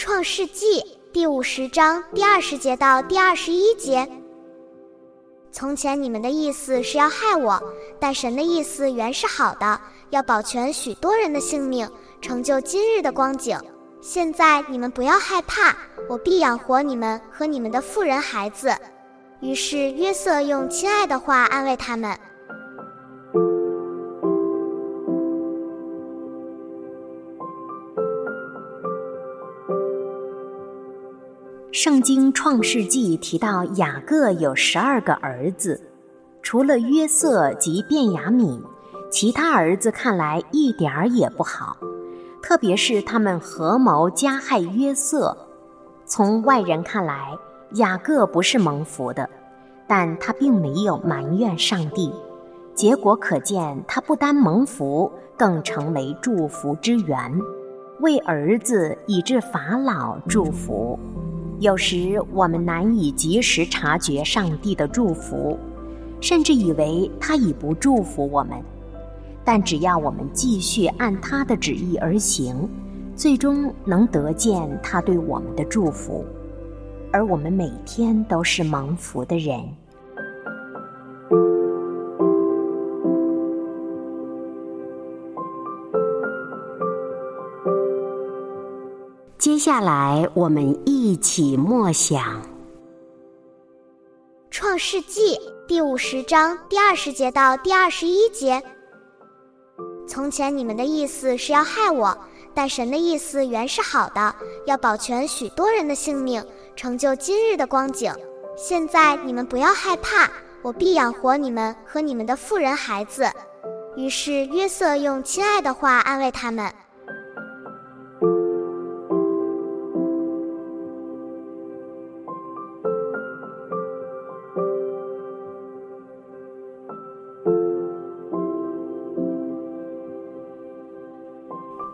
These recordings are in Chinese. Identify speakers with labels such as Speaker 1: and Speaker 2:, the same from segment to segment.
Speaker 1: 创世纪第五十章第二十节到第二十一节。从前你们的意思是要害我，但神的意思原是好的，要保全许多人的性命，成就今日的光景。现在你们不要害怕，我必养活你们和你们的妇人孩子。于是约瑟用亲爱的话安慰他们。
Speaker 2: 圣经创世纪提到雅各有十二个儿子，除了约瑟及便雅悯，其他儿子看来一点儿也不好，特别是他们合谋加害约瑟。从外人看来，雅各不是蒙福的，但他并没有埋怨上帝。结果可见，他不单蒙福，更成为祝福之源，为儿子以致法老祝福。有时我们难以及时察觉上帝的祝福，甚至以为他已不祝福我们。但只要我们继续按他的旨意而行，最终能得见他对我们的祝福。而我们每天都是蒙福的人。接下来，我们一起默想《
Speaker 1: 创世纪》第五十章第二十节到第二十一节。从前你们的意思是要害我，但神的意思原是好的，要保全许多人的性命，成就今日的光景。现在你们不要害怕，我必养活你们和你们的妇人孩子。于是约瑟用亲爱的话安慰他们。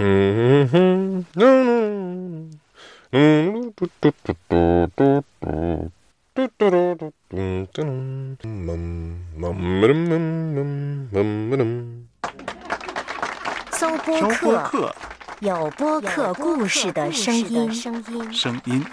Speaker 3: 嗯哼，嗯嗯，嘟嘟嘟嘟嘟嘟，嘟嘟嘟嘟嘟嘟，嗯嗯嗯嗯嗯。
Speaker 2: 搜播客，有播客故事的声音。
Speaker 4: 声音。